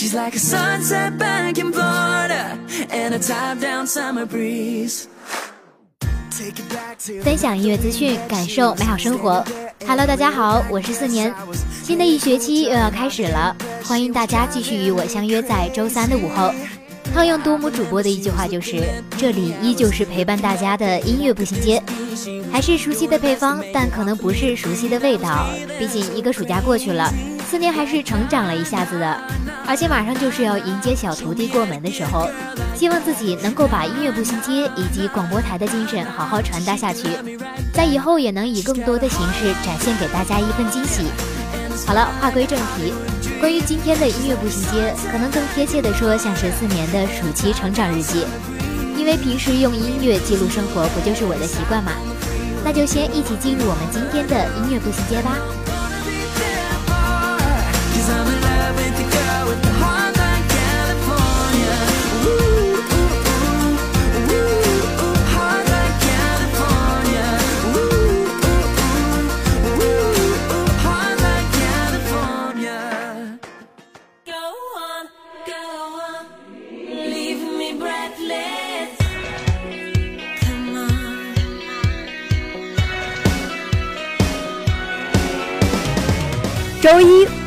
She's like a sunset back in Florida and a top down summer breeze. 分享音乐资讯，感受美好生活。Hello，大家好，我是四年，新的一学期又要开始了，欢迎大家继续与我相约在周三的午后。套用多姆主播的一句话就是：这里依旧是陪伴大家的音乐步行街，还是熟悉的配方，但可能不是熟悉的味道。毕竟一个暑假过去了，四年还是成长了一下子的，而且马上就是要迎接小徒弟过门的时候，希望自己能够把音乐步行街以及广播台的精神好好传达下去，在以后也能以更多的形式展现给大家一份惊喜。好了，话归正题，关于今天的音乐步行街，可能更贴切的说，像是四年的暑期成长日记。因为平时用音乐记录生活，不就是我的习惯吗？那就先一起进入我们今天的音乐步行街吧。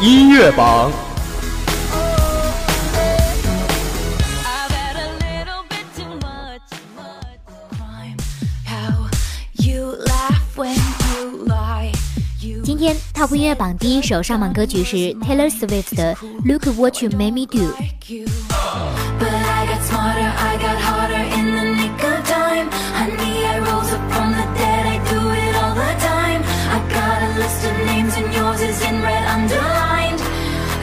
音乐榜。I've had a little bit too much, much crime. How you laugh when you lie. You 今天 Top 音乐榜第一首上榜歌曲是 Taylor Swift 的《Look What You Made Me Do》。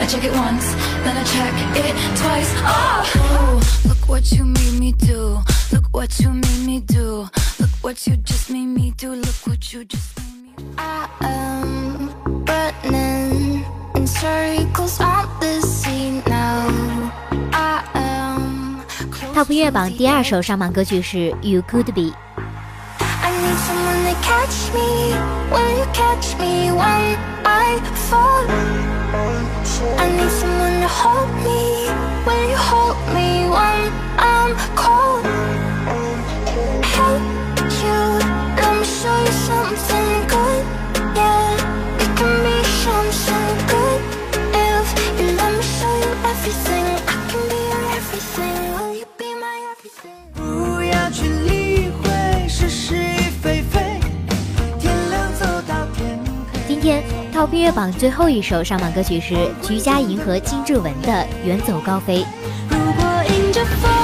I check it once, then I check it twice. Oh, look what you made me do. Look what you made me do. Look what you just made me do. Look what you just made me do. I am running in circles on the sea now. I am Top 音乐榜第二首上榜歌曲是《You Could Be》。 I need someone to catch me when you catch me when I fall. I need someone to hold me when you hold me when I'm cold. Hey, 音乐榜最后一首上榜歌曲是徐佳莹和金志文的《远走高飞》。如果迎着风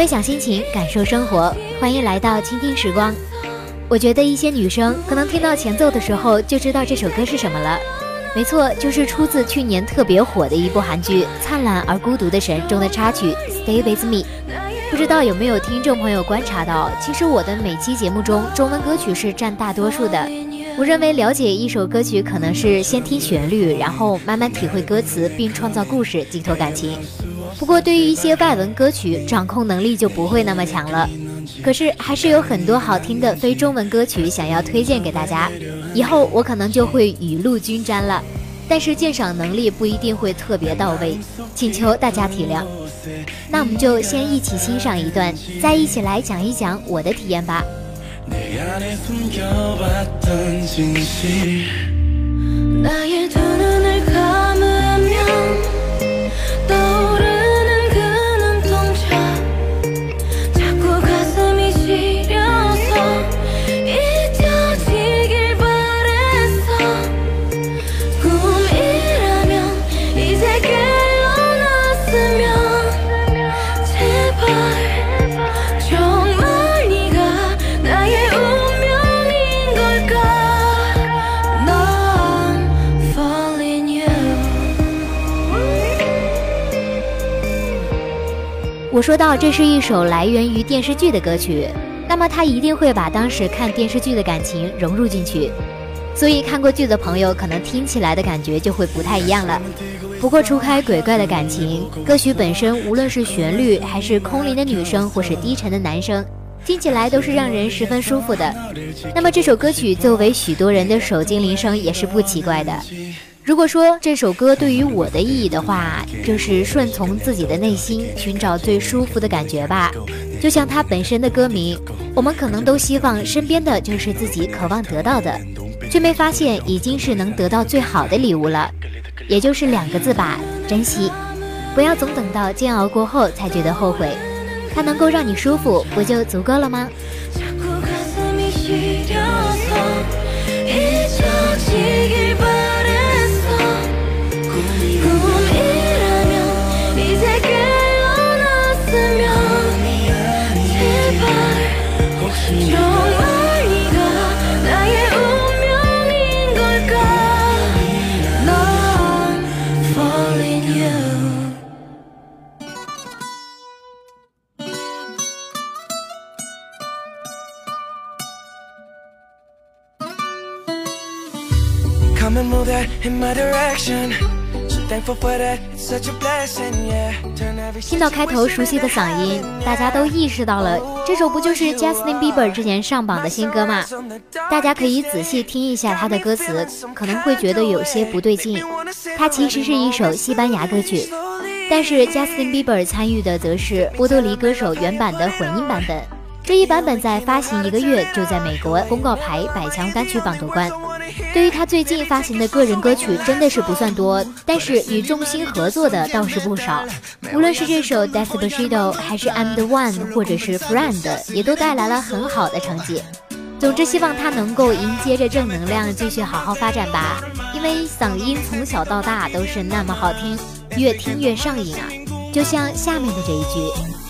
分享心情，感受生活，欢迎来到倾听时光。我觉得一些女生可能听到前奏的时候就知道这首歌是什么了。没错，就是出自去年特别火的一部韩剧《灿烂而孤独的神》中的插曲《Stay with Me》。不知道有没有听众朋友观察到，其实我的每期节目中中文歌曲是占大多数的。我认为了解一首歌曲可能是先听旋律，然后慢慢体会歌词，并创造故事，寄托感情。不过，对于一些外文歌曲，掌控能力就不会那么强了。可是，还是有很多好听的非中文歌曲想要推荐给大家。以后我可能就会雨露均沾了，但是鉴赏能力不一定会特别到位，请求大家体谅。那我们就先一起欣赏一段，再一起来讲一讲我的体验吧。 나의 두 눈을 감으면 我说到这是一首来源于电视剧的歌曲，那么他一定会把当时看电视剧的感情融入进去，所以看过剧的朋友可能听起来的感觉就会不太一样了。不过除开鬼怪的感情，歌曲本身无论是旋律还是空灵的女声或是低沉的男声，听起来都是让人十分舒服的。那么这首歌曲作为许多人的手机铃声也是不奇怪的。如果说这首歌对于我的意义的话，就是顺从自己的内心，寻找最舒服的感觉吧。就像它本身的歌名，我们可能都希望身边的就是自己渴望得到的，却没发现已经是能得到最好的礼物了，也就是两个字吧，珍惜。不要总等到煎熬过后才觉得后悔，它能够让你舒服，不就足够了吗？听到开头熟悉的嗓音，大家都意识到了，这首不就是 Justin Bieber 之前上榜的新歌吗？大家可以仔细听一下他的歌词，可能会觉得有些不对劲。它其实是一首西班牙歌曲，但是 Justin Bieber 参与的则是波多黎歌手原版的混音版本。这一版本在发行一个月就在美国公告牌百强单曲榜夺冠。对于他最近发行的个人歌曲真的是不算多，但是与众星合作的倒是不少。无论是这首 Despacito，还是 I'm the One，或者是 Friend，也都带来了很好的成绩。总之，希望他能够迎接着正能量，继续好好发展吧。因为嗓音从小到大都是那么好听，越听越上瘾啊！就像下面的这一句。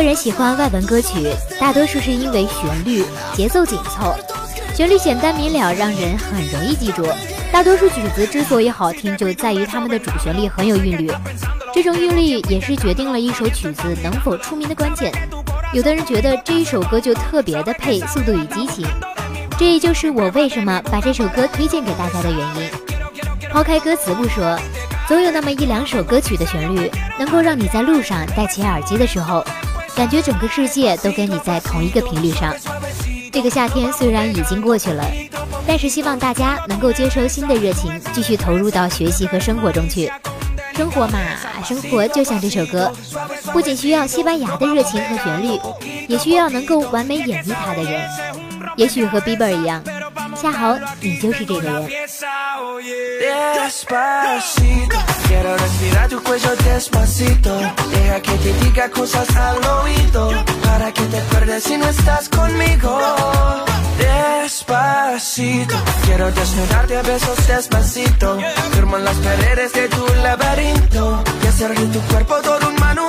个人喜欢外文歌曲，大多数是因为旋律、节奏紧凑，旋律简单明了，让人很容易记住。大多数曲子之所以好听，就在于它们的主旋律很有韵律。这种韵律也是决定了一首曲子能否出名的关键。有的人觉得这一首歌就特别的配《速度与激情》，这也就是我为什么把这首歌推荐给大家的原因。抛开歌词不说，总有那么一两首歌曲的旋律，能够让你在路上戴起耳机的时候，感觉整个世界都跟你在同一个频率上。这个夏天虽然已经过去了，但是希望大家能够接收新的热情，继续投入到学习和生活中去。生活嘛，生活就像这首歌，不仅需要西班牙的热情和旋律，也需要能够完美演绎它的人。也许和 Bieber 一样，恰好你就是这个人。 Despacito, quiero respirar tu cuello despacito. Deja que te diga cosas al oído. Para que te acuerdes si no estás conmigo. Despacito, quiero desnudarte a besos despacito. Firmo en las paredes de tu laberinto. Y hacer de tu cuerpo todo un manuscrito.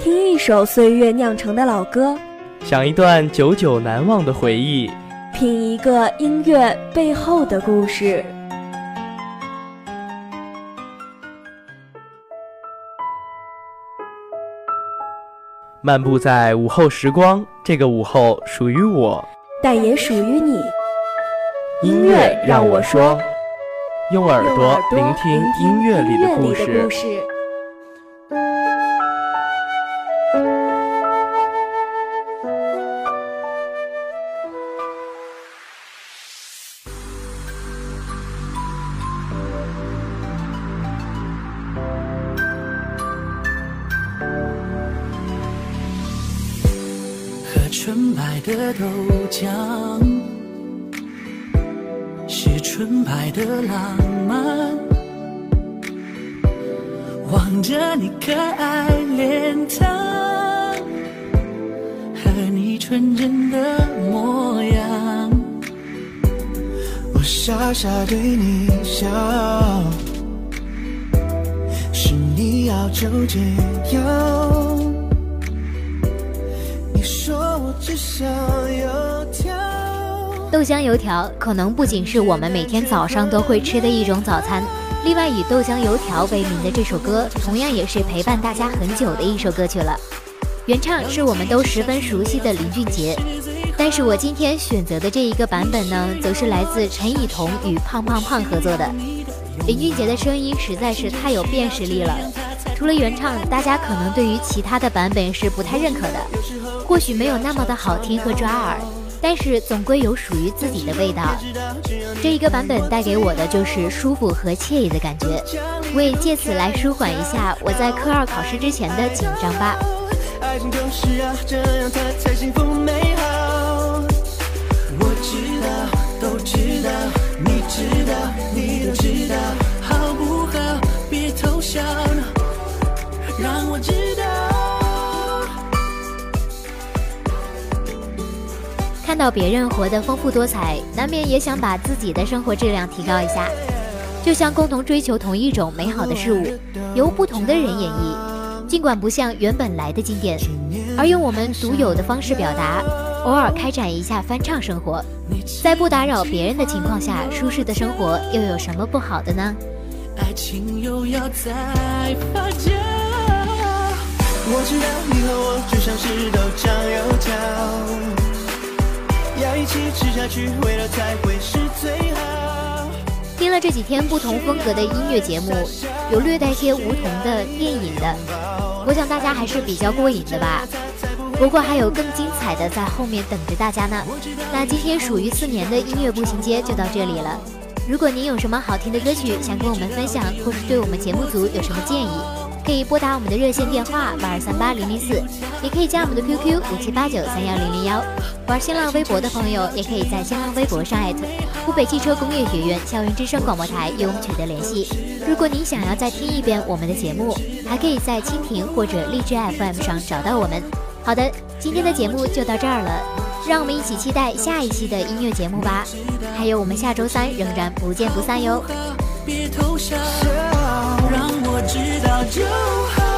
听一首岁月酿成的老歌，想一段久久难忘的回忆。品一个音乐背后的故事。漫步在午后时光，这个午后属于我。但也属于你。音乐让我说，用耳朵聆听音乐里的故事故。事。喝纯白的豆浆，是纯白的浪漫。望着你可爱脸庞，和你纯真的模样。我傻傻对你笑，是你要就这样。你说我只想要。豆浆油条可能不仅是我们每天早上都会吃的一种早餐，另外以豆浆油条为名的这首歌，同样也是陪伴大家很久的一首歌曲了。原唱是我们都十分熟悉的林俊杰，但是我今天选择的这一个版本呢，则是来自陈以桐与胖胖胖合作的。林俊杰的声音实在是太有辨识力了，除了原唱，大家可能对于其他的版本是不太认可的，或许没有那么的好听和抓耳。但是总归有属于自己的味道。这一个版本带给我的就是舒服和惬意的感觉，我也借此来舒缓一下我在科二考试之前的紧张吧。爱情就是要这样，它才幸福美好。我知道，都知道，你知道，你都知道，好不好？别偷偷笑，让我知道。到别人活得丰富多彩，难免也想把自己的生活质量提高一下。就像共同追求同一种美好的事物，由不同的人演绎，尽管不像原本来的经典，而用我们独有的方式表达，偶尔开展一下翻唱生活，在不打扰别人的情况下，舒适的生活又有什么不好的呢？爱情又要再发酵。我知道你和我听了这几天不同风格的音乐节目，有略带些梧桐的电影的，我想大家还是比较过瘾的吧。不过还有更精彩的在后面等着大家呢。那今天属于四年的音乐步行街就到这里了。如果您有什么好听的歌曲想跟我们分享，或是对我们节目组有什么建议，可以拨打我们的热线电话八二三八零零四，也可以加我们的 QQ 五七八九三幺零零幺。玩新浪微博的朋友，也可以在新浪微博上艾特湖北汽车工业学院校园之声广播台与我们取得联系。如果您想要再听一遍我们的节目，还可以在蜻蜓或者荔枝 FM 上找到我们。好的，今天的节目就到这儿了，让我们一起期待下一期的音乐节目吧。还有我们下周三仍然不见不散哟。就好。